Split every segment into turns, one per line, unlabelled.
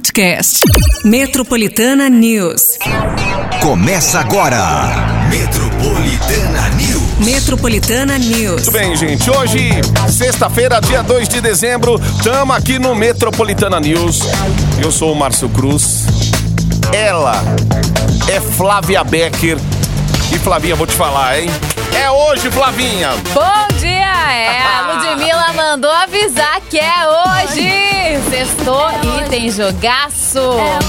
podcast. Metropolitana News.
Começa agora. Metropolitana News.
Metropolitana News.
Muito bem, gente. Hoje, sexta-feira, dia 2 de dezembro, estamos aqui no Metropolitana News. Eu sou o Márcio Cruz. Ela é Flávia Becker. E Flavinha, vou te falar, hein? É hoje, Flavinha!
Bom dia! É, a Ludmilla mandou avisar que é hoje! Sextou e tem jogaço!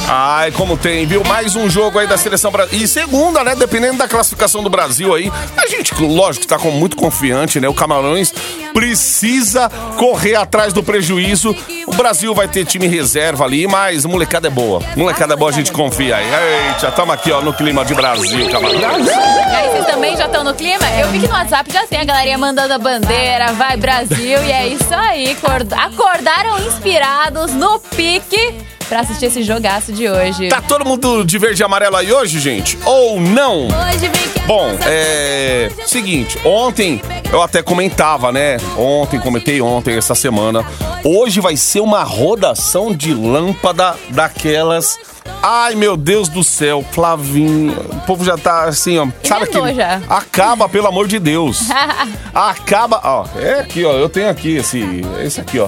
Ai, como tem, viu? Mais um jogo aí da seleção brasileira. E segunda, né? Dependendo da classificação do Brasil aí. A gente, lógico, tá com muito confiante, né? O Camarões precisa correr atrás do prejuízo. O Brasil vai ter time reserva ali, mas molecada é boa. Molecada é boa, a gente confia aí. Eita, estamos aqui, ó, no clima de Brasil, Camarões.
E aí, vocês também já estão no clima? Eu vi que no WhatsApp já tem a galerinha mandando a bandeira, vai Brasil, e é isso aí. Acordaram inspirados no pique pra assistir esse jogaço de hoje.
Tá todo mundo de verde e amarelo aí hoje, gente? Ou não?
Hoje vem que
Bom, é. Seguinte, ontem eu até comentava, né? Ontem, comentei ontem, essa semana. Hoje vai ser uma rodação de lâmpada daquelas. Ai, meu Deus do céu, Flavinha. O povo já tá assim, ó. Sabe aquele.
já.
Acaba, pelo amor de Deus. Acaba. Ó, é aqui, ó. Eu tenho aqui esse. Esse aqui, ó.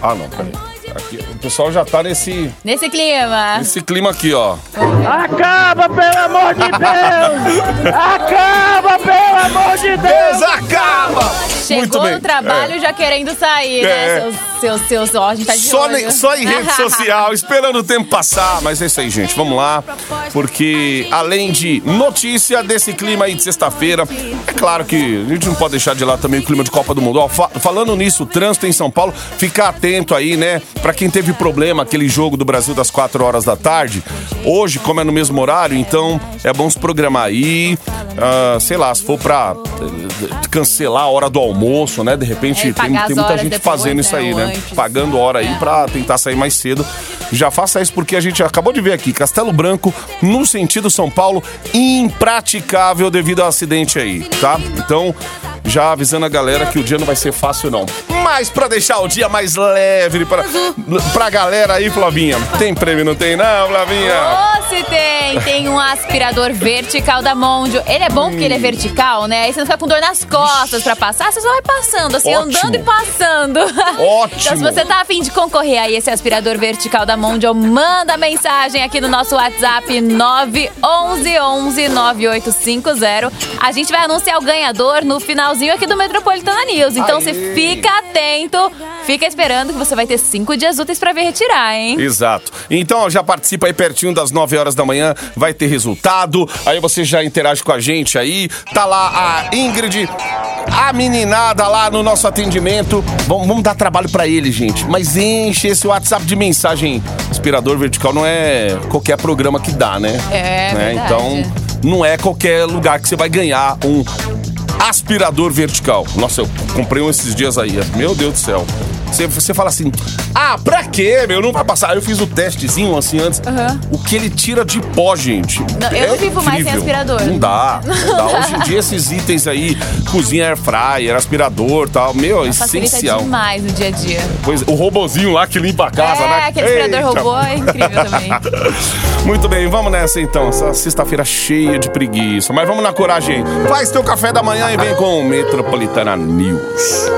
Ah, não, peraí. Aqui, o pessoal já tá nesse,
Nesse clima.
nesse clima aqui, ó.
Acaba, pelo amor de Deus! Acaba, pelo amor de Deus!
Deus acaba!
Chegou no trabalho já querendo sair,
É.
né? Seus, seus, seus, ó, a gente tá de
Só,
olho.
ne- só em rede social, esperando o tempo passar. Mas é isso aí, gente. Vamos lá. Porque além de notícia desse clima aí de sexta-feira, é claro que a gente não pode deixar de lá também o clima de Copa do Mundo. Ó, fa- falando nisso, o trânsito em São Paulo, ficar atento aí, né? Pra quem teve problema, aquele jogo do Brasil das 4 horas da tarde. Hoje, como é no mesmo horário, então é bom se programar aí. Ah, sei lá, se for pra eh, cancelar a hora do almoço, né? De repente,
É,
tem, tem muita gente
depois,
fazendo isso
né,
aí, né?
antes.
Pagando hora aí
É.
pra tentar sair mais cedo. Já faça isso porque a gente acabou de ver aqui, Castelo Branco, no sentido São Paulo, impraticável devido ao acidente aí, tá? Então, já avisando a galera que o dia não vai ser fácil não. Mas pra deixar o dia mais leve pra, pra galera aí, Flavinha, tem prêmio, não tem não, Flavinha?
Ô, se tem! Tem um aspirador vertical da Mondio. Ele é bom porque ele é vertical, né? Aí você não fica com dor nas costas pra passar, você só vai passando, assim,
Ótimo.
andando e passando.
Ótimo.
Então, se você tá afim de concorrer a esse aspirador vertical da Mondio, manda mensagem aqui no nosso WhatsApp 911-9850. A gente vai anunciar o ganhador no finalzinho aqui do Metropolitana News. Então, você fica atento, fica esperando que você vai ter cinco dias úteis pra vir retirar, hein?
Exato. Então, ó, já participa aí pertinho das 9 horas da manhã, vai ter resultado. Aí você já interage com a gente aí. Tá lá a Ingrid, a meninada lá no nosso atendimento. Vamos, vamos dar trabalho pra ele, gente. Mas enche esse WhatsApp de mensagem. Aspirador vertical não é qualquer programa que dá, né?
É,
Né? Então, não é qualquer lugar que você vai ganhar um aspirador vertical. Nossa, eu comprei um esses dias aí. Meu Deus do céu. Você, você fala assim, ah, pra quê, meu? Não vai passar. Eu fiz o testezinho assim antes.
Aham.
O que ele tira de pó, gente.
Não, eu não vivo mais sem
incrível.
aspirador.
Não dá, não dá. Hoje em dia esses itens aí, cozinha air fryer, aspirador tal, meu, é essencial.
demais no dia a dia.
Pois, o robozinho lá que limpa a casa,
é,
né?
aquele aspirador
Eita.
robô é incrível também.
Muito bem, vamos nessa então. Essa sexta-feira cheia de preguiça. Mas vamos na coragem. Faz teu café da manhã e vem com o Metropolitana News.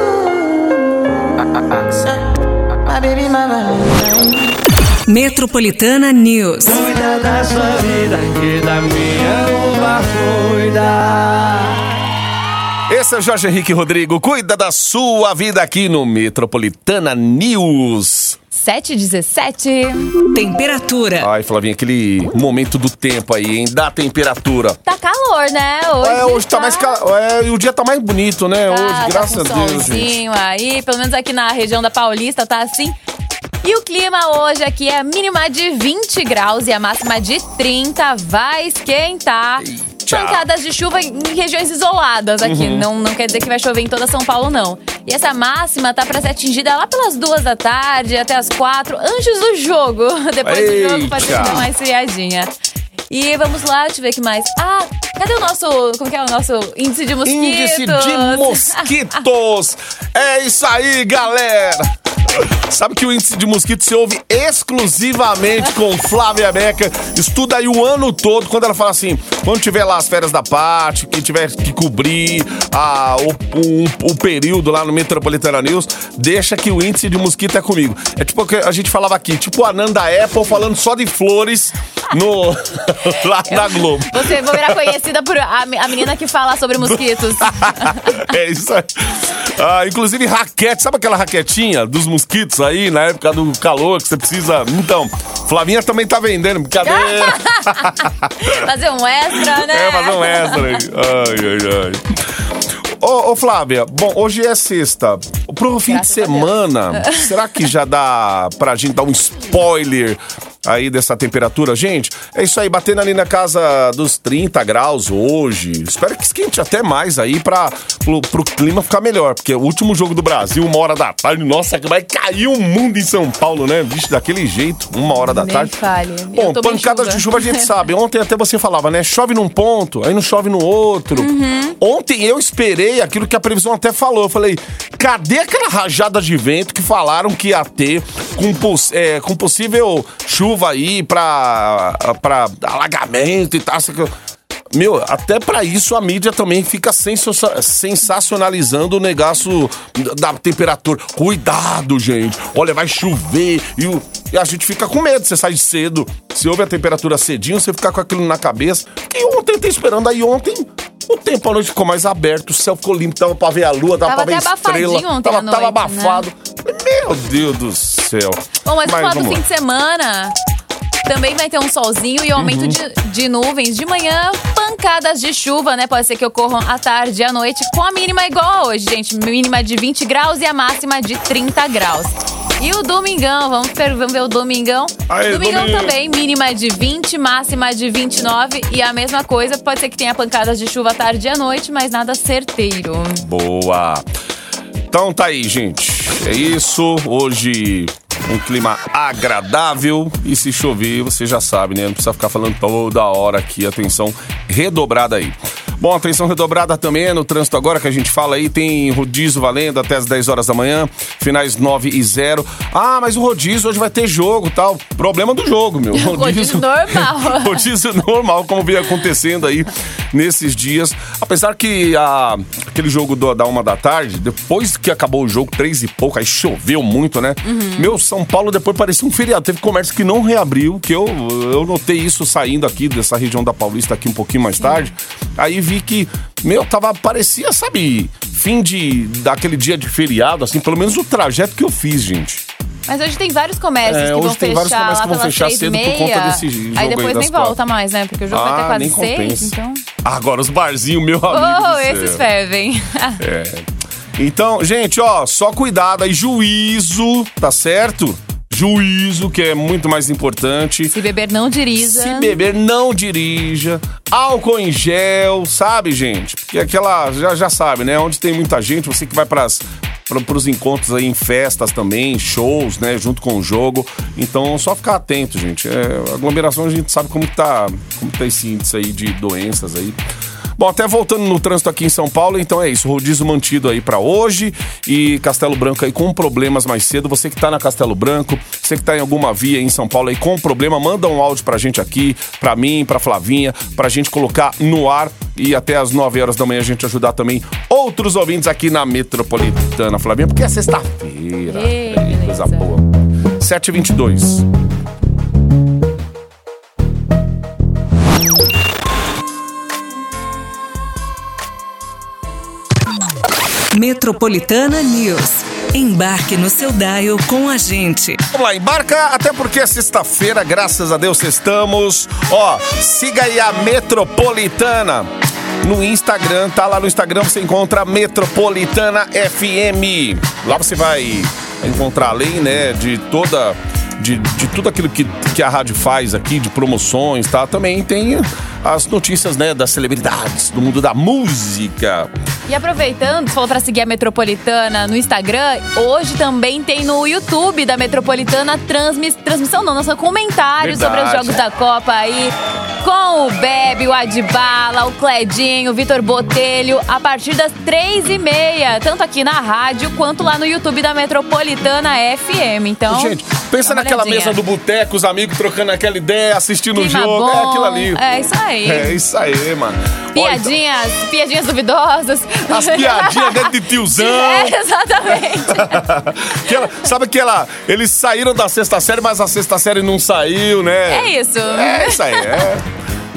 Metropolitana News.
Cuida da sua vida, que da minha uma cuida.
Esse é o Jorge Henrique Rodrigo. Cuida da sua vida aqui no Metropolitana News.
7h17.
Temperatura.
Ai, Flavinha, aquele momento do tempo aí, hein? Da temperatura.
Tá calor, né? Hoje,
É, hoje tá mais. ca- É, e o dia tá mais bonito, né?
Tá,
hoje,
tá
graças
com
a Deus, gente.
aí, pelo menos aqui na região da Paulista tá assim. E o clima hoje aqui é a mínima de 20 graus e a máxima de 30. Vai esquentar. Pancadas de chuva em regiões isoladas aqui.
Uhum.
Não, não quer dizer que vai chover em toda São Paulo, não. E essa máxima tá pra ser atingida lá pelas duas da tarde até as quatro, antes do jogo. Depois do jogo pode
Eita.
dar uma esfriadinha. E vamos lá, deixa eu ver o que mais. Ah, cadê o nosso. Como que é o nosso índice de mosquitos?
Índice de mosquitos. é isso aí, galera. Sabe que o índice de mosquito se ouve exclusivamente com Flávia Becker. Estuda aí o ano todo, quando ela fala assim, quando tiver lá as férias da parte, que tiver que cobrir a, o, o, o período lá no Metropolitana News, deixa que o índice de mosquito é comigo. É tipo o que a gente falava aqui, tipo a Nanda Apple falando só de flores no, lá na Globo.
Você virar conhecida por a, a menina que fala sobre mosquitos.
é isso aí. Ah, inclusive raquete, sabe aquela raquetinha dos mosquitos aí na época do calor que você precisa. Então, Flavinha também tá vendendo, brincadeira.
fazer um extra, né?
É, fazer um extra aí. Ai, ai, ai. Ô, ô, Flávia, bom, hoje é sexta. Pro fim
Graças
de semana, será que já dá pra gente dar um spoiler aí dessa temperatura? Gente, é isso aí, batendo ali na casa dos 30 graus hoje. Espero que esquente até mais aí pra, pro, pro clima ficar melhor. Porque o último jogo do Brasil, uma hora da tarde, nossa, vai cair o mundo em São Paulo, né? Vixe, daquele jeito, uma hora da
Nem
tarde.
fale.
Bom, pancadas de chuva a gente sabe. Ontem até você falava, né? Chove num ponto, aí não chove no outro.
Uhum.
Ontem eu esperei aquilo que a previsão até falou. Eu falei, cadê aquela rajada de vento que falaram que ia ter com, poss- é, com possível chuva aí pra, pra alagamento e tal? Meu, até pra isso a mídia também fica sensa- sensacionalizando o negócio da temperatura. Cuidado, gente. Olha, vai chover. E, o- e a gente fica com medo. Você sai cedo, se ouve a temperatura cedinho, você fica com aquilo na cabeça. E ontem eu tô esperando. Aí ontem o tempo à noite ficou mais aberto, o céu ficou limpo, dava pra ver a lua, dava
Tava
pra ver estrela.
ontem
tava,
à
tava
noite, né?
Meu Deus do céu.
Bom, mas, falar do
vamos
fim de semana, também vai ter um solzinho e aumento
Uhum.
de, de nuvens. De manhã, pancadas de chuva, né? Pode ser que ocorram à tarde e à noite, com a mínima igual a hoje, gente. Mínima de 20 graus e a máxima de 30 graus. E o domingão, vamos, ver- vamos ver o domingão.
Aê,
domingão
domingo.
também, mínima de 20, máxima de 29. E a mesma coisa, pode ser que tenha pancadas de chuva à tarde e à noite, mas nada certeiro.
Boa. Então tá aí, gente. É isso. Hoje um clima agradável e se chover, você já sabe, né? Não precisa ficar falando toda hora aqui. Atenção redobrada aí. Bom, atenção redobrada também no trânsito agora que a gente fala aí. Tem rodízio valendo até as 10 horas da manhã, finais 9 e 0. Ah, mas o rodízio hoje vai ter jogo tal. Problema do jogo, meu.
Rodízio normal.
rodízio normal, como vem acontecendo aí nesses dias. Apesar que a, aquele jogo do- da uma da tarde, depois que acabou o jogo, três e pouco, aí choveu muito, né? Meu, São Paulo depois parecia um feriado. Teve comércio que não reabriu, que eu, eu notei isso saindo aqui dessa região da Paulista aqui um pouquinho mais tarde. Aí vi que, meu, tava, parecia, sabe, fim de, daquele dia de feriado, assim, pelo menos o trajeto que eu fiz, gente.
Mas hoje tem vários comércios
É,
que vão
tem vários
fechar
comércios
lá
que vão fechar
seis
cedo por
meia.
conta desse jogo
Aí
aí
depois
das
nem
quatro.
volta mais, né? Porque o jogo vai
Ah,
ter
nem
quase seis,
compensa.
então...
Agora os barzinhos, meu amigo.
Oh, esses fervem.
É. Então, gente, ó, só cuidado aí, juízo, tá certo? Juízo, que é muito mais importante.
Se beber, não dirija.
Se beber, não dirija. Álcool em gel, sabe, gente? Porque aquela, já, já sabe, né? Onde tem muita gente, você que vai pras, pra, pros encontros aí em festas também, shows, né? Junto com o jogo. Então, só ficar atento, gente. É, aglomeração, a gente sabe como tá, como tá esse índice aí de doenças aí. Bom, até voltando no trânsito aqui em São Paulo, então é isso, rodízio mantido aí pra hoje e Castelo Branco aí com problemas mais cedo. Você que tá na Castelo Branco, você que tá em alguma via em São Paulo aí com problema, manda um áudio pra gente aqui, pra mim, pra Flavinha, pra gente colocar no ar e até às 9 horas da manhã a gente ajudar também outros ouvintes aqui na Metropolitana, Flavinha, porque é sexta-feira. Coisa boa. 7h22.
Metropolitana News. Embarque no seu dial com a gente.
Vamos lá, embarca, até porque é sexta-feira, graças a Deus estamos. Ó, siga aí a Metropolitana no Instagram, tá lá no Instagram você encontra Metropolitana FM. Lá você vai encontrar além, né, de toda de, de tudo aquilo que, que a rádio faz aqui, de promoções, tá? Também tem as notícias, né, das celebridades, do mundo da música.
E aproveitando, se for pra seguir a Metropolitana no Instagram, hoje também tem no YouTube da Metropolitana transmi- transmissão, não, nossa comentário sobre os
Verdade.
jogos da Copa aí. com o Bebe, o Adbala, o Cledinho, o Vitor Botelho, a partir das três e meia, tanto aqui na rádio quanto lá no YouTube da Metropolitana FM. Então,
Gente, pensa
uma olhadinha.
mesa do boteco, os amigos trocando aquela ideia, assistindo o jogo.
bom.
É aquilo ali.
É isso aí.
É isso aí, mano.
Piadinhas, piadinhas duvidosas.
então, as piadinhas dentro de tiozão.
É, exatamente.
Aquela- sabe que ela, eles saíram da sexta série, mas a sexta série não saiu, né?
É isso.
É isso aí, é.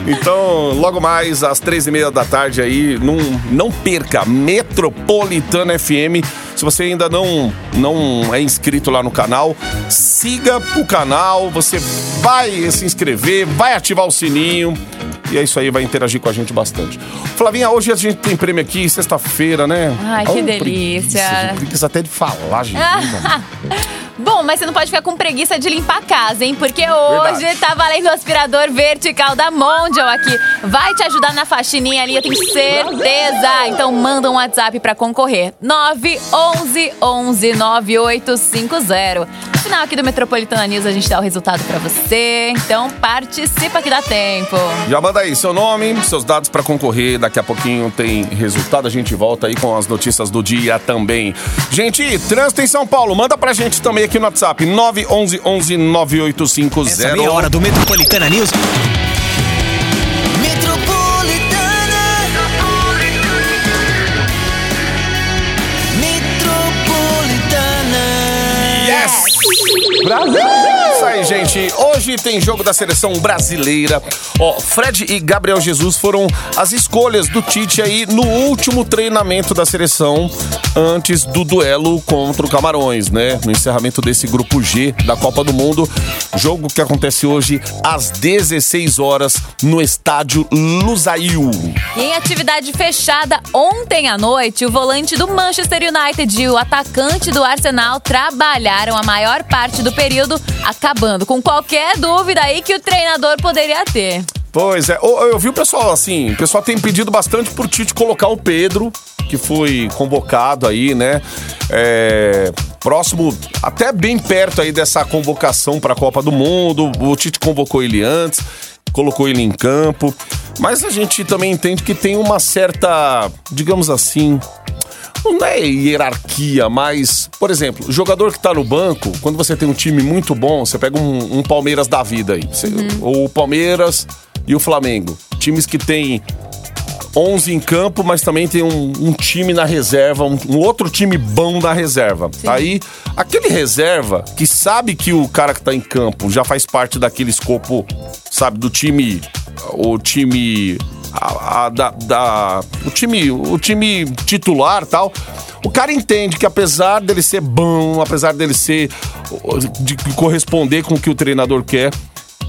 Então, logo mais, às três e meia da tarde aí, não, não perca, Metropolitana FM. Se você ainda não, não é inscrito lá no canal, siga o canal, você vai se inscrever, vai ativar o sininho. E é isso aí, vai interagir com a gente bastante. Flavinha, hoje a gente tem prêmio aqui, sexta-feira, né?
Ai, que
Ô,
delícia.
preguiça, preguiça até de falar, gente.
Bom, mas você não pode ficar com preguiça de limpar a casa, hein? Porque hoje
Verdade.
tá valendo o aspirador vertical da Mondial aqui. Vai te ajudar na faxininha ali, eu tenho certeza. Então manda um WhatsApp pra concorrer. 911 11 9850. No final aqui do Metropolitana News a gente dá o resultado pra você. Então participa que dá tempo.
Já manda aí seu nome, seus dados pra concorrer. Daqui a pouquinho tem resultado. A gente volta aí com as notícias do dia também. Gente, trânsito em São Paulo. Manda pra gente também aqui no WhatsApp. 911 11 9850.
Essa meia hora do Metropolitana News. Metropolitana.
Yes! Brasil! Gente. Hoje tem jogo da seleção brasileira. Ó, Fred e Gabriel Jesus foram as escolhas do Tite aí no último treinamento da seleção antes do duelo contra o Camarões, né? No encerramento desse grupo G da Copa do Mundo. Jogo que acontece hoje às 16 horas no estádio Lusail.
E em atividade fechada ontem à noite, o volante do Manchester United e o atacante do Arsenal trabalharam a maior parte do período, acabando com qualquer dúvida aí que o treinador poderia ter.
Pois é, Ô, eu vi o pessoal assim, o pessoal tem pedido bastante pro Tite colocar o Pedro, que foi convocado aí, né? É, próximo, até bem perto aí dessa convocação pra Copa do Mundo. O Tite convocou ele antes, colocou ele em campo. Mas a gente também entende que tem uma certa, digamos assim, não é hierarquia, mas, por exemplo, o jogador que tá no banco, quando você tem um time muito bom, você pega um, um Palmeiras da vida aí. Você- Ou o Palmeiras e o Flamengo. Times que tem 11 em campo, mas também tem um, um time na reserva, um, um outro time bom na reserva. Aí, aquele reserva que sabe que o cara que tá em campo já faz parte daquele escopo, sabe, do time. O time. a- a- da, da- o time o time titular tal o cara entende que apesar dele ser bom apesar dele ser de corresponder com o que o treinador quer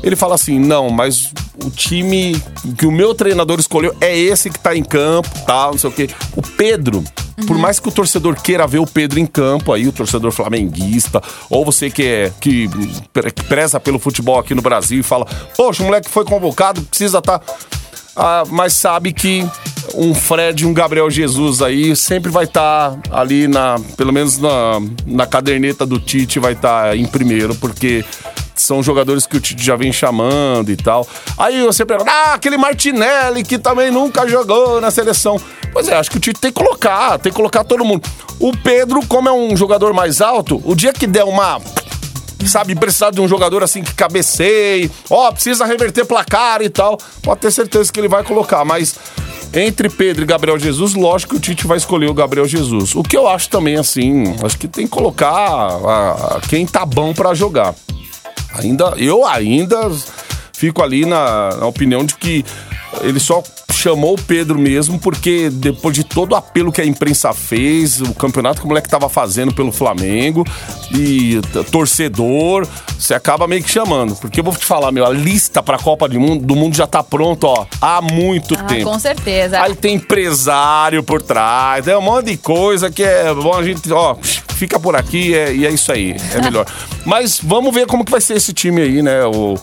ele fala assim: não, mas o time que o meu treinador escolheu é esse que tá em campo, tal, não sei o quê. O Pedro, por mais que o torcedor queira ver o Pedro em campo, aí o torcedor flamenguista, ou você que é que pre- preza pelo futebol aqui no Brasil e fala: poxa, o moleque foi convocado, precisa estar. mas sabe que um Fred e um Gabriel Jesus aí sempre vai estar ali na, pelo menos na, na caderneta do Tite vai estar em primeiro, porque são jogadores que o Tite já vem chamando e tal. Aí você pergunta, ah, aquele Martinelli que também nunca jogou na seleção. Pois é, acho que o Tite tem que colocar, tem que colocar todo mundo. O Pedro, como é um jogador mais alto, o dia que der uma sabe, precisar de um jogador assim que cabeceie, ó, precisa reverter placar e tal, pode ter certeza que ele vai colocar, mas entre Pedro e Gabriel Jesus, lógico que o Tite vai escolher o Gabriel Jesus. O que eu acho também, assim, acho que tem que colocar a- a quem tá bom pra jogar. Ainda, eu ainda fico ali na, na opinião de que ele só chamou o Pedro mesmo porque depois de todo o apelo que a imprensa fez, o campeonato que o moleque tava fazendo pelo Flamengo e torcedor, você acaba meio que chamando. Porque eu vou te falar, meu, a lista pra Copa do Mundo, do mundo já tá pronta, ó, há muito
Ah,
tempo.
com certeza.
Aí tem empresário por trás, tem um monte de coisa que é bom a gente, ó, fica por aqui é- e é isso aí, é melhor. Mas vamos ver como que vai ser esse time aí, né? O,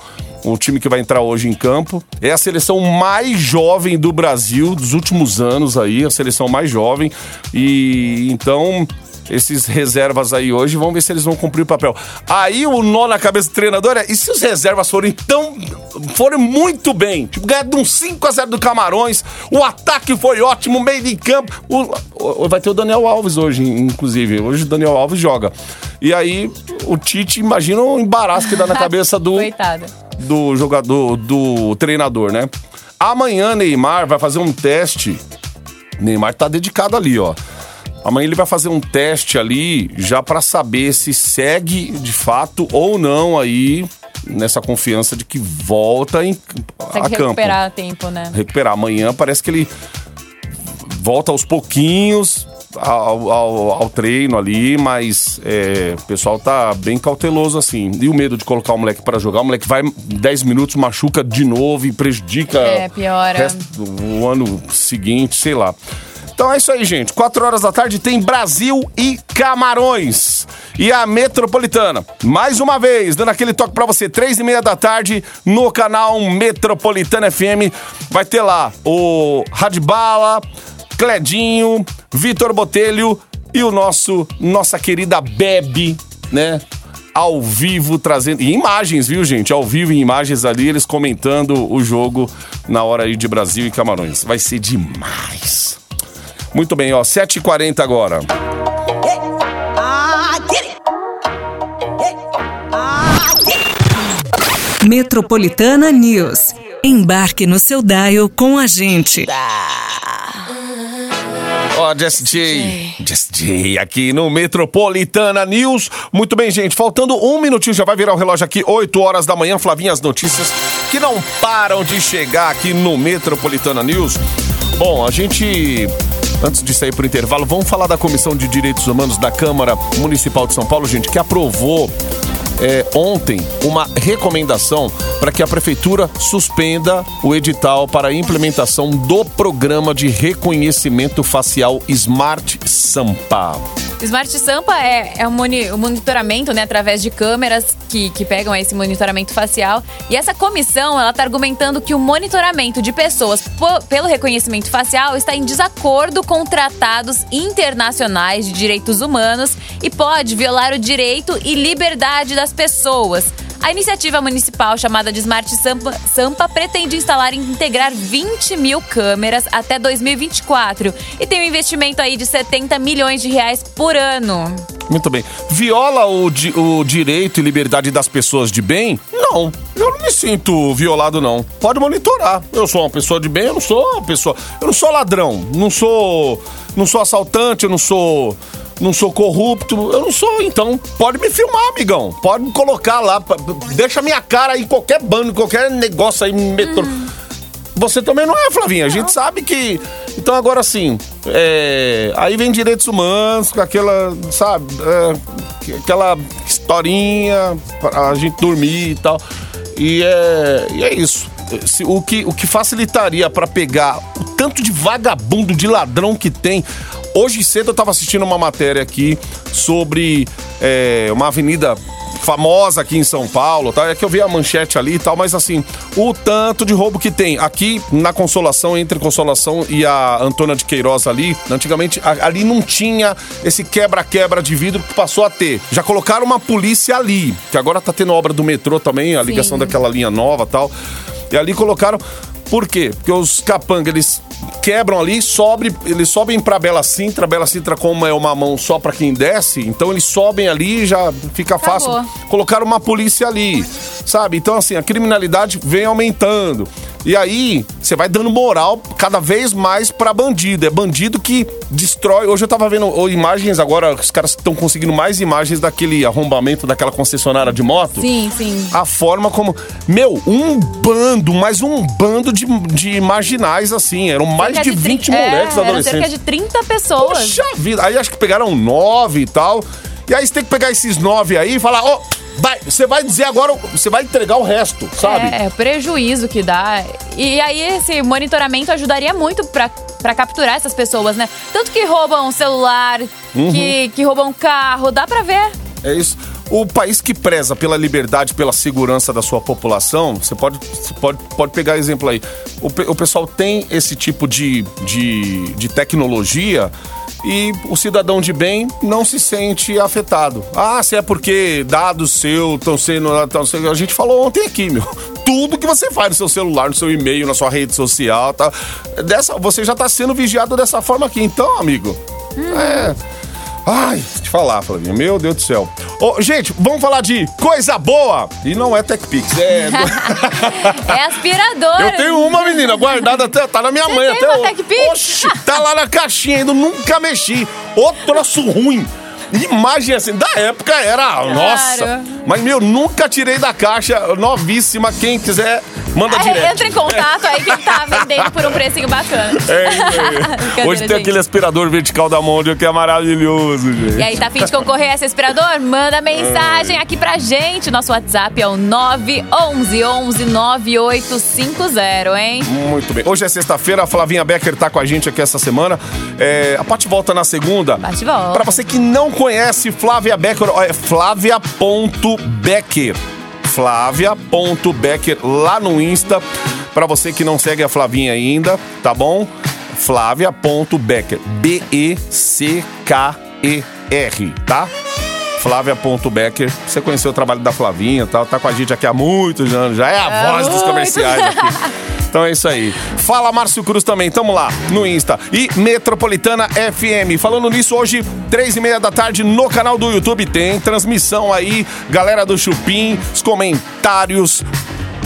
o time que vai entrar hoje em campo. É a seleção mais jovem do Brasil dos últimos anos aí, a seleção mais jovem. E então esses reservas aí hoje, vamos ver se eles vão cumprir o papel. Aí o nó na cabeça do treinador é, e se os reservas forem tão, forem muito bem, tipo, ganhar de uns 5 a 0 do Camarões, o ataque foi ótimo, meio de campo, o- o- vai ter o Daniel Alves hoje, inclusive, hoje o Daniel Alves joga. E aí o Tite, imagina o embaraço que dá na cabeça do
Coitada.
Do jogador, do treinador, né? Amanhã Neymar vai fazer um teste. Neymar tá dedicado ali, ó. Amanhã ele vai fazer um teste ali já pra saber se segue de fato ou não aí nessa confiança de que volta em, a campo.
recuperar tempo, né?
Recuperar. Amanhã parece que ele volta aos pouquinhos ao, ao- ao treino ali, mas é, o pessoal tá bem cauteloso assim. E o medo de colocar o moleque para jogar, o moleque vai 10 minutos, machuca de novo e prejudica
É, piora.
o ano seguinte, sei lá. Então é isso aí, gente. 4 horas da tarde tem Brasil e Camarões. E a Metropolitana, mais uma vez, dando aquele toque pra você, três e meia da tarde, no canal Metropolitana FM. Vai ter lá o Radbala, Cledinho, Vitor Botelho e o nosso, nossa querida Bebe, né? Ao vivo, trazendo. E imagens, viu, gente? Ao vivo, em imagens ali, eles comentando o jogo na hora aí de Brasil e Camarões. Vai ser demais. Muito bem, ó, 7h40 agora.
Metropolitana News. Embarque no seu dial com a gente.
Ó, Jess J. Jess J aqui no Metropolitana News. Muito bem, gente. Faltando um minutinho, já vai virar o relógio aqui, 8 horas da manhã. Flavinha, as notícias que não param de chegar aqui no Metropolitana News. Bom, a gente. Antes de sair pro intervalo, vamos falar da Comissão de Direitos Humanos da Câmara Municipal de São Paulo, gente, que aprovou é, ontem uma recomendação para que a prefeitura suspenda o edital para a implementação do programa de reconhecimento facial Smart Sampa.
Smart Sampa é, é um, moni- monitoramento, né, através de câmeras que, que pegam esse monitoramento facial. E essa comissão, ela tá argumentando que o monitoramento de pessoas pelo reconhecimento facial está em desacordo com tratados internacionais de direitos humanos e pode violar o direito e liberdade das pessoas. A iniciativa municipal chamada de Smart Sampa, Sampa pretende instalar e integrar 20 mil câmeras até 2024 e tem um investimento aí de 70 milhões de reais por ano.
Muito bem. Viola o, di- o direito e liberdade das pessoas de bem? Não. Eu não me sinto violado, não. Pode monitorar. Eu sou uma pessoa de bem, eu não sou uma pessoa. Eu não sou ladrão, não sou. Não sou assaltante, eu não sou. Não sou corrupto, eu não sou, então pode me filmar, amigão. Pode me colocar lá, deixa minha cara aí em qualquer bando, qualquer negócio aí, metrô. Você também não é, Flavinha. A gente sabe que. Então, agora sim. é, Aí vem direitos humanos, com aquela, sabe? é, Aquela historinha pra a gente dormir e tal. E é, e é isso. O que, o que facilitaria pra pegar o tanto de vagabundo, de ladrão que tem. Hoje cedo eu tava assistindo uma matéria aqui sobre é, uma avenida famosa aqui em São Paulo, tá? É que eu vi a manchete ali e tal, mas assim, o tanto de roubo que tem aqui na Consolação, entre Consolação e a Antônia de Queiroz ali, antigamente ali não tinha esse quebra-quebra de vidro que passou a ter. Já colocaram uma polícia ali, que agora tá tendo obra do metrô também, a ligação
Sim.
daquela linha nova e tal. E ali colocaram por quê? Porque os capangas, eles quebram ali, sobe, eles sobem pra Bela Sintra. Bela Sintra, como é uma mão só pra quem desce, então eles sobem ali e já fica
Acabou.
fácil. Colocaram uma polícia ali, sabe? Então, assim, a criminalidade vem aumentando. E aí, você vai dando moral cada vez mais pra bandido. É bandido que destrói. Hoje eu tava vendo imagens agora, os caras estão conseguindo mais imagens daquele arrombamento daquela concessionária de moto
Sim, sim.
a forma como. Meu, um bando, mas um bando de, de marginais, assim. Eram mais
Cerca
de 20
tri-
moleques
é,
adolescentes.
cerca de 30 pessoas.
Poxa vida. Aí acho que pegaram nove e tal. E aí você tem que pegar esses nove aí e falar, ó, vai, você vai dizer agora, você vai entregar o resto, sabe?
É, é prejuízo que dá. E aí esse monitoramento ajudaria muito pra, pra capturar essas pessoas, né? Tanto que roubam celular,
Uhum.
que, que roubam carro, dá pra ver.
É isso. O país que preza pela liberdade, pela segurança da sua população, você pode, você pode, pode pegar exemplo aí. O, o pessoal tem esse tipo de, de, de tecnologia e o cidadão de bem não se sente afetado. Ah, se é porque dados seus estão sendo. tão sendo- a gente falou ontem aqui, meu. Tudo que você faz no seu celular, no seu e-mail, na sua rede social, tá? Dessa, você já está sendo vigiado dessa forma aqui. Então, amigo. É. Ai, te falar, Flavinha. Meu Deus do céu. Ô, gente, vamos falar de coisa boa. E não é TechPix, é.
É aspirador.
Eu tenho uma menina guardada até, tá na minha
Você
mãe até hoje.
TechPix?
Oxi, tá lá na caixinha ainda, nunca mexi. Ô troço ruim. Imagem assim, da época era, nossa. Mas, meu, nunca tirei da caixa, novíssima. Quem quiser, manda direto.
entra em contato aí que tá vendendo por um precinho bacana.
É, é.
Brincadeira,
Hoje tem
gente.
aquele aspirador vertical da Mondial que é maravilhoso, gente.
E aí, tá afim de concorrer a esse aspirador? Manda mensagem aqui pra gente. Nosso WhatsApp é o 911 11 9850, hein?
Muito bem. Hoje é sexta-feira, a Flavinha Becker tá com a gente aqui essa semana. É, a Paty volta na segunda.
Paty volta.
Pra você que não conhece Flávia Becker, é flávia.becker. Flávia.becker lá no Insta. Pra você que não segue a Flavinha ainda, tá bom? Flávia.becker. B-E-C-K-E-R, tá? Flávia.becker. Você conheceu o trabalho da Flavinha, tá? Tá com a gente aqui há muitos anos. Já é a
Há
voz dos
muito.
comerciais aqui. Então é isso aí. Fala Márcio Cruz também, tamo lá no Insta. E Metropolitana FM. Falando nisso, hoje, três e meia da tarde, no canal do YouTube tem transmissão aí. Galera do Chupim, os comentários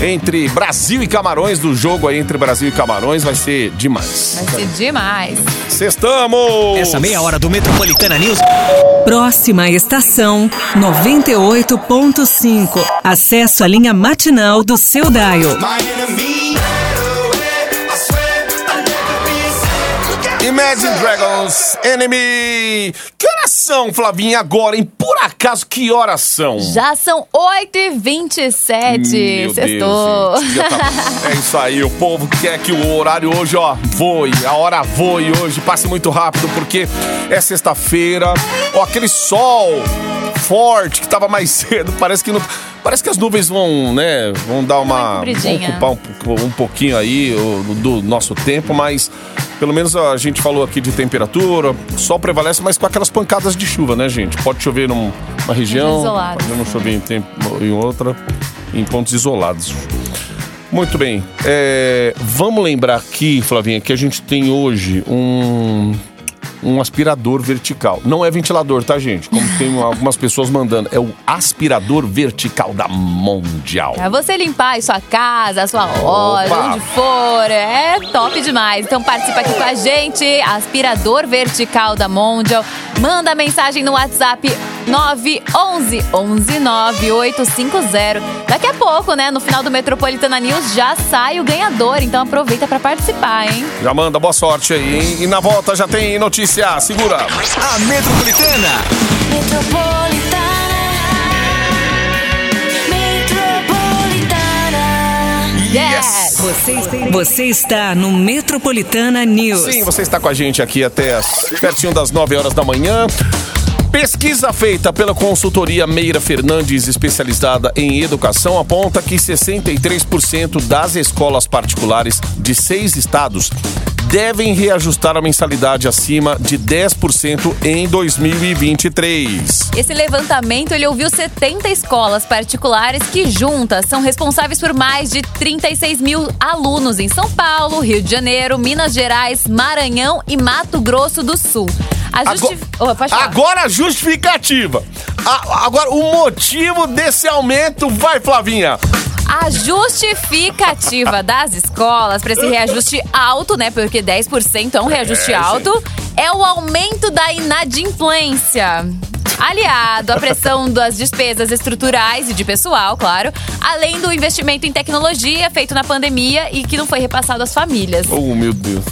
entre Brasil e Camarões, do jogo aí entre Brasil e Camarões, vai ser demais.
Vai ser demais.
Sextamos!
Essa meia hora do Metropolitana News
Próxima estação 98.5. Acesso à linha matinal do seu Dial.
Imagine Dragons, Enemy. Que horas são, Flavinha, agora, hein? Por acaso, que horas são?
Já são 8h27.
Meu
Sextou.
Deus, tá- É isso aí, o povo quer que o horário hoje, ó, voe. A hora voe hoje, passe muito rápido, porque é sexta-feira. Ó, aquele sol forte que tava mais cedo, parece que não... Parece que as nuvens vão, né, vão dar uma... Vão ocupar um, um pouquinho aí o- do nosso tempo, mas pelo menos a gente falou aqui de temperatura, sol prevalece, mas com aquelas pancadas de chuva, né, gente? Pode chover num- numa região, pode não chover em, tempo, em outra, em pontos isolados. Muito bem. É, vamos lembrar aqui, Flavinha, que a gente tem hoje um, um aspirador vertical. Não é ventilador, tá, gente? Como tem algumas pessoas mandando. É o aspirador vertical da Mundial.
Pra você limpar aí sua casa, a sua loja, onde for, é top demais. Então participa aqui com a gente, aspirador vertical da Mondial. Manda mensagem no WhatsApp 911 11 9850. Daqui a pouco, né, no final do Metropolitana News já sai o ganhador, então aproveita pra participar, hein?
Já manda boa sorte aí, hein? E na volta já tem notícia. Segura.
A Metropolitana
Yes!
Você, você está no Metropolitana News.
Sim, você está com a gente aqui até as, pertinho das 9 horas da manhã. Pesquisa feita pela consultoria Meira Fernandes, especializada em educação, aponta que 63% das escolas particulares de seis estados devem reajustar a mensalidade acima de 10% em 2023.
Esse levantamento ele ouviu 70 escolas particulares que juntas são responsáveis por mais de 36 mil alunos em São Paulo, Rio de Janeiro, Minas Gerais, Maranhão e Mato Grosso do Sul. A justi...
Agora,
Oh,
agora a justificativa. A- agora, o motivo desse aumento, vai, Flavinha.
A justificativa das escolas para esse reajuste alto, né? Porque 10% é um reajuste
É,
alto, é o aumento da inadimplência. Aliado à pressão das despesas estruturais e de pessoal, claro, além do investimento em tecnologia feito na pandemia e que não foi repassado às famílias.
Oh, meu Deus.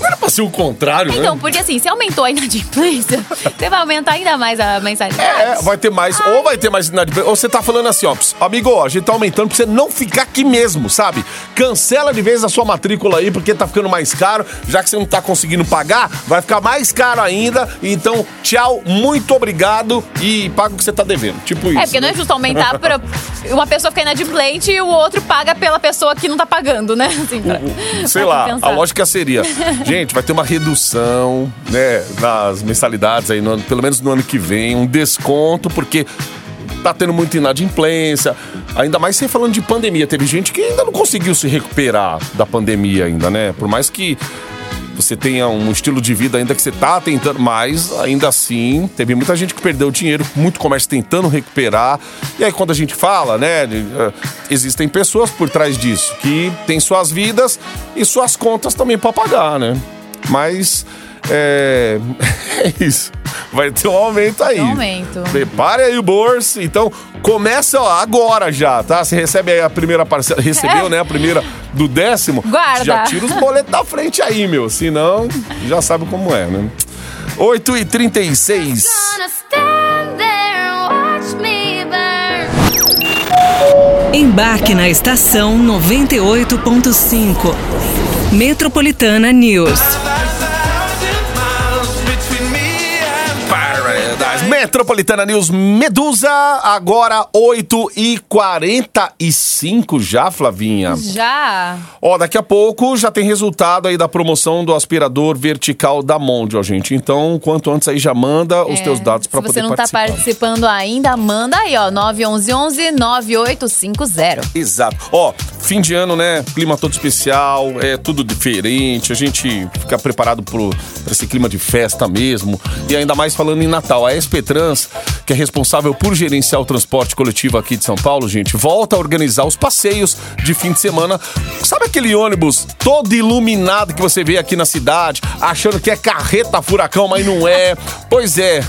Não era pra ser o contrário, né?
Então, porque assim, se aumentou a inadimplência, você vai aumentar ainda mais a mensalidade.
É, vai ter mais, ou vai ter mais inadimplência, ou você tá falando assim, ó, ps, amigo, ó, a gente tá aumentando pra você não ficar aqui mesmo, sabe? Cancela de vez a sua matrícula aí, porque tá ficando mais caro, já que você não tá conseguindo pagar, vai ficar mais caro ainda, então, tchau, muito obrigado e paga o que você tá devendo, tipo isso.
É, porque não é justo aumentar pra uma pessoa ficar inadimplente e o outro paga pela pessoa que não tá pagando, né? Assim, pra,
Sei
pra
lá, a lógica seria, gente, vai ter uma redução, né, nas mensalidades aí, no pelo menos no ano que vem, um desconto, porque tá tendo muita inadimplência, ainda mais você falando de pandemia, teve gente que ainda não conseguiu se recuperar da pandemia ainda, né, por mais que você tenha um estilo de vida ainda que você tá tentando, mas ainda assim, teve muita gente que perdeu dinheiro, muito comércio tentando recuperar. E aí quando a gente fala, né, eh, existem pessoas por trás disso que têm suas vidas e suas contas também para pagar, né? Mas é, é isso. Vai ter um aumento aí.
Um aumento.
Prepare aí o bolso. Então, começa ó, agora já, tá? Você recebe aí a primeira parcela. Recebeu,
É.
né? A primeira do décimo.
Guarda.
Já tira os boletos da frente aí, meu. Senão, já sabe como é, né? 8 e 36
Gonna stand there and watch me burn.
Embarque na estação 98.5. Metropolitana News.
Metropolitana News Medusa, agora 8 e 45 já, Flavinha.
Já.
Ó, daqui a pouco já tem resultado aí da promoção do aspirador vertical da Mondial, gente. Então, quanto antes aí já manda os
É,
teus dados pra
Se
poder
você não tá
participar.
participando ainda, manda aí, ó. 911 9850.
Exato. Ó, fim de ano, né? Clima todo especial, é tudo diferente. A gente fica preparado pro, pra esse clima de festa mesmo. E ainda mais falando em Natal. A SP Trans, que é responsável por gerenciar o transporte coletivo aqui de São Paulo, gente, volta a organizar os passeios de fim de semana. Sabe aquele ônibus todo iluminado que você vê aqui na cidade, achando que é carreta furacão, mas não é? Pois é.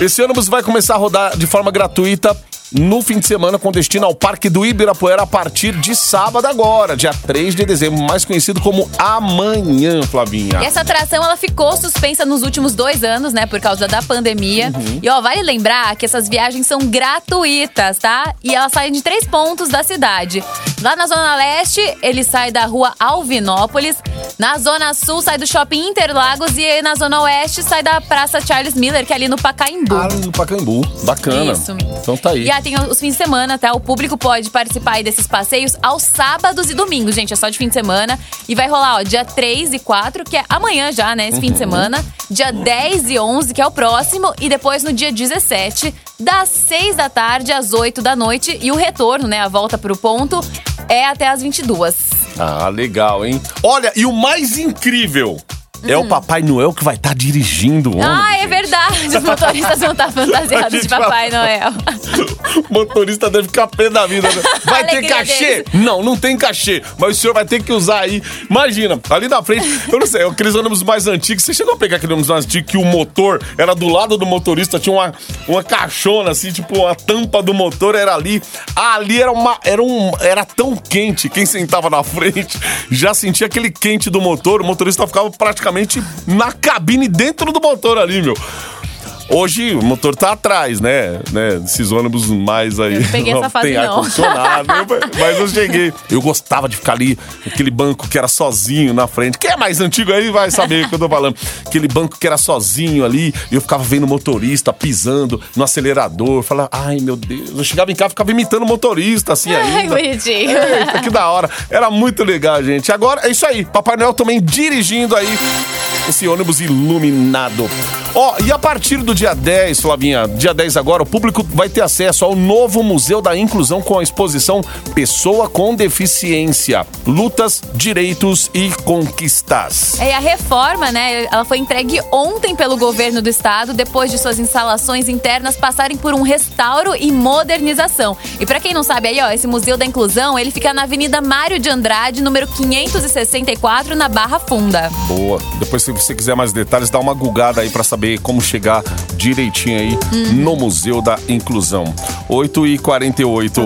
Esse ônibus vai começar a rodar de forma gratuita no fim de semana com destino ao Parque do Ibirapuera a partir de sábado agora, dia 3 de dezembro, mais conhecido como Amanhã, Flavinha.
E essa atração, ela ficou suspensa nos últimos dois anos, né? Por causa da pandemia.
Uhum.
E, ó, vale lembrar que essas viagens são gratuitas, tá? E elas saem de três pontos da cidade. Lá na Zona Leste, ele sai da rua Alvinópolis. Na Zona Sul, sai do Shopping Interlagos. E na Zona Oeste, sai da Praça Charles Miller, que é ali no Pacaembu.
Ah, no Pacaembu. Bacana.
Isso.
Então tá aí.
E aí tem os fins de semana, tá? O público pode participar aí desses passeios aos sábados e domingos, gente. É só de fim de semana. E vai rolar, ó, dia 3 e 4, que é amanhã já, né? Esse fim de semana. Dia 10 e 11, que é o próximo. E depois no dia 17, das 6 da tarde às 8 da noite. E o retorno, né? A volta pro ponto é até às 22.
Ah, legal, hein? Olha, e o mais incrível é o Papai Noel que vai estar dirigindo o ônibus.
Hum. Ah, é
gente.
verdade. Os motoristas vão estar fantasiados de Papai Noel.
O motorista deve ficar pé da vida. né? Vai ter
Alegria
cachê? Não, não tem cachê. Mas o senhor vai ter que usar aí. Imagina, ali na frente, eu não sei, aqueles ônibus mais antigos. Você chegou a pegar aquele ônibus mais antigo que o motor era do lado do motorista, tinha uma, uma caixona assim, tipo, a tampa do motor era ali. Ali era uma. Era, um, era tão quente. Quem sentava na frente já sentia aquele quente do motor. O motorista ficava praticamente na cabine dentro do motor ali, meu. Hoje o motor tá atrás, né? né? Esses ônibus mais aí.
Eu não peguei essa fase,
tem
não.
ar-condicionado, mas eu cheguei. Eu gostava de ficar ali, aquele banco que era sozinho na frente. Quem é mais antigo aí vai saber o que eu tô falando. Aquele banco que era sozinho ali, e eu ficava vendo o motorista pisando no acelerador. Falava, ai meu Deus. Eu chegava em casa ficava imitando o motorista, assim
Ai,
ainda.
bonitinho.
Eita, que da hora. Era muito legal, gente. Agora é isso aí. Papai Noel também dirigindo aí esse ônibus iluminado. Ó, e a partir do dia 10, Flavinha, dia 10 agora, o público vai ter acesso ao novo Museu da Inclusão com a exposição Pessoa com Deficiência: Lutas, Direitos e Conquistas.
É, e a reforma, né, ela foi entregue ontem pelo governo do estado, depois de suas instalações internas passarem por um restauro e modernização. E pra quem não sabe aí, ó, esse Museu da Inclusão, ele fica na Avenida Mário de Andrade, número 564, na Barra Funda.
Boa. Depois, se você quiser mais detalhes, dá uma gugada aí pra saber como chegar direitinho aí hum. no Museu da Inclusão. 8 e 48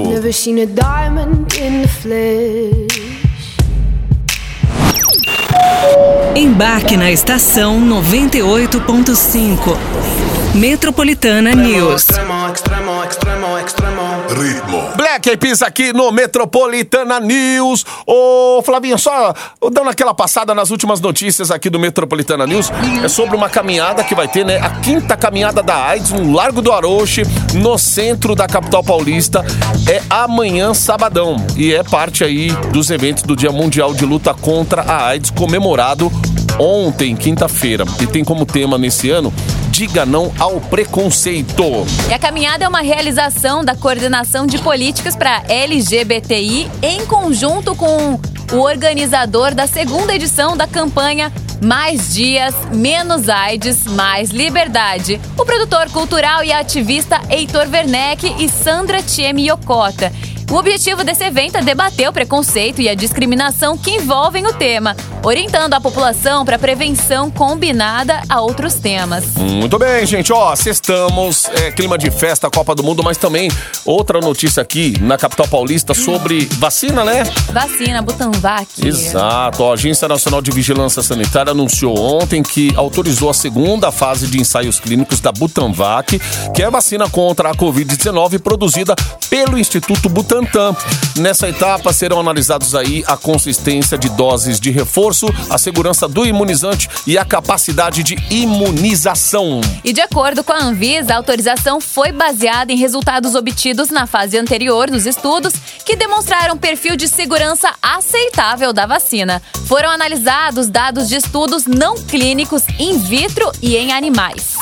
Embarque na estação 98.5. Metropolitana News. Extremo, extremo, extremo, extremo. Ritmo.
Black Eyed aqui no Metropolitana News. Ô, Flavinha, só dando aquela passada nas últimas notícias aqui do Metropolitana News. É sobre uma caminhada que vai ter, né? A quinta caminhada da AIDS no Largo do Aroche, no centro da capital paulista. É amanhã, sabadão. E é parte aí dos eventos do Dia Mundial de Luta contra a AIDS, comemorado ontem, quinta-feira. E tem como tema nesse ano Diga Não ao Preconceito.
E a caminhada é uma realização da Coordenação de Políticas para LGBTI em conjunto com o organizador da segunda edição da campanha Mais Dias, Menos AIDS, Mais Liberdade. O produtor cultural e ativista Heitor Werneck e Sandra Tiemi Yokota. O objetivo desse evento é debater o preconceito e a discriminação que envolvem o tema, orientando a população para prevenção combinada a outros temas.
Muito bem, gente. Ó, sextamos, é, clima de festa, Copa do Mundo, mas também outra notícia aqui na capital paulista sobre vacina, né?
Vacina, Butanvac.
Exato. Ó, A Agência Nacional de Vigilância Sanitária anunciou ontem que autorizou a segunda fase de ensaios clínicos da Butanvac, que é a vacina contra a Covid-19 produzida pelo Instituto Butantan. Nessa etapa serão analisados aí a consistência de doses de reforço, a segurança do imunizante e a capacidade de imunização.
E de acordo com a Anvisa, a autorização foi baseada em resultados obtidos na fase anterior dos estudos, que demonstraram perfil de segurança aceitável da vacina. Foram analisados dados de estudos não clínicos in vitro e em animais.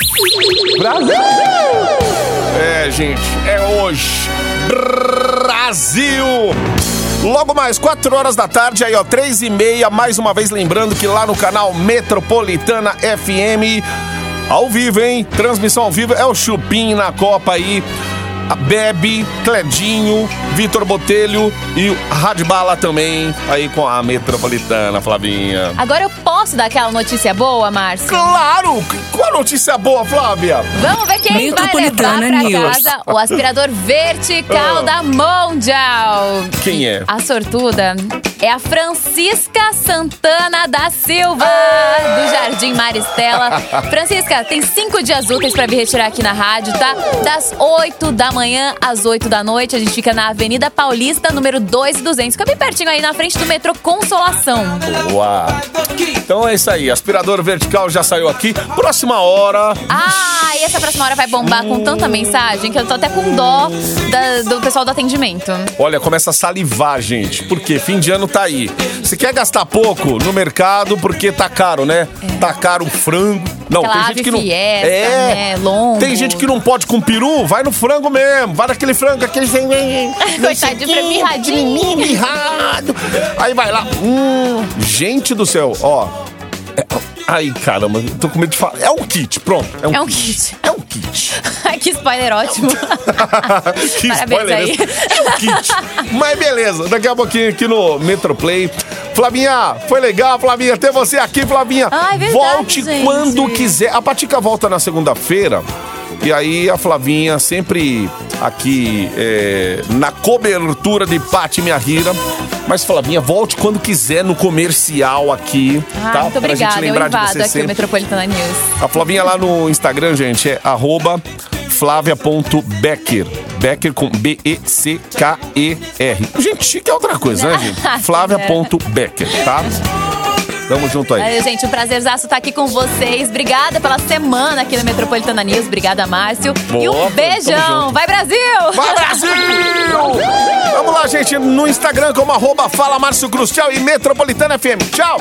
É, gente, é hoje. Brasil! Logo mais, 4 horas da tarde, aí ó, 3 e meia, mais uma vez lembrando que lá no canal Metropolitana FM, ao vivo, hein? Transmissão ao vivo, é o Chupim na Copa aí. A Bebe, Cledinho, Vitor Botelho e Radbala também, aí com a Metropolitana, Flavinha.
Agora eu posso dar aquela notícia boa, Márcio?
Claro! Qual a notícia boa, Flávia?
Vamos ver quem vai levar
Metropolitana
pra
News.
casa o aspirador vertical
Ah.
da Mondial.
Quem é?
A sortuda é a Francisca Santana da Silva, do Jardim Maristela. Francisca, tem cinco dias úteis pra vir retirar aqui na rádio, tá? Das 8 da manhã às 8 da noite. A gente fica na Avenida Paulista, número 2200. Fica bem pertinho aí na frente do metrô Consolação.
Boa! Então é isso aí, aspirador vertical já saiu aqui. Próxima hora.
Ah, e essa próxima hora vai bombar com tanta mensagem que eu tô até com dó da- do pessoal do atendimento.
Olha, começa a salivar, gente. Porque fim de ano tá aí. Se quer gastar pouco no mercado, porque tá caro, né? Tá caro o frango. Não,
Aquela
tem gente que não.
fiesta,
é.
né? Lombo.
Tem gente que não pode com peru, vai no frango mesmo. Vai naquele frango, aquele sem.
Coitadinho, pra mirradinho.
mirrado. Aí vai lá. Hum, gente do céu, ó. É- Ai, caramba, tô com medo de falar. É um kit, pronto. É um,
É um
kit.
kit.
É um kit.
Ai, que spoiler ótimo.
que
Parabéns
spoiler
aí.
É um kit. Mas beleza, daqui a pouquinho aqui no Metroplay. Flavinha, foi legal, Flavinha, ter você aqui, Flavinha.
Ai, verdade,
Volte
gente.
quando quiser. A Patica volta na segunda-feira. E aí a Flavinha sempre aqui é, na cobertura de Pati Minha Rira. Mas Flavinha, volte quando quiser no comercial aqui,
Ah,
tá?
muito
Pra
obrigada.
gente
Eu
lembrar de
invado
você
aqui o
sempre.
Metropolitana News.
A Flavinha lá no Instagram, gente, é arroba flávia.becker. Becker com B-E-C-K-E-R. Gente, chique é outra coisa, né, gente? Flávia.becker, tá? Tamo junto aí.
Valeu, gente. Um prazerzaço estar aqui com vocês. Obrigada pela semana aqui no Metropolitana News. Obrigada, Márcio. e
Boa,
um
tamo
beijão. Vai, Brasil!
Vai, Brasil! Vamos lá, gente, no Instagram como arroba Fala Márcio Cruz. Tchau e Metropolitana FM. Tchau!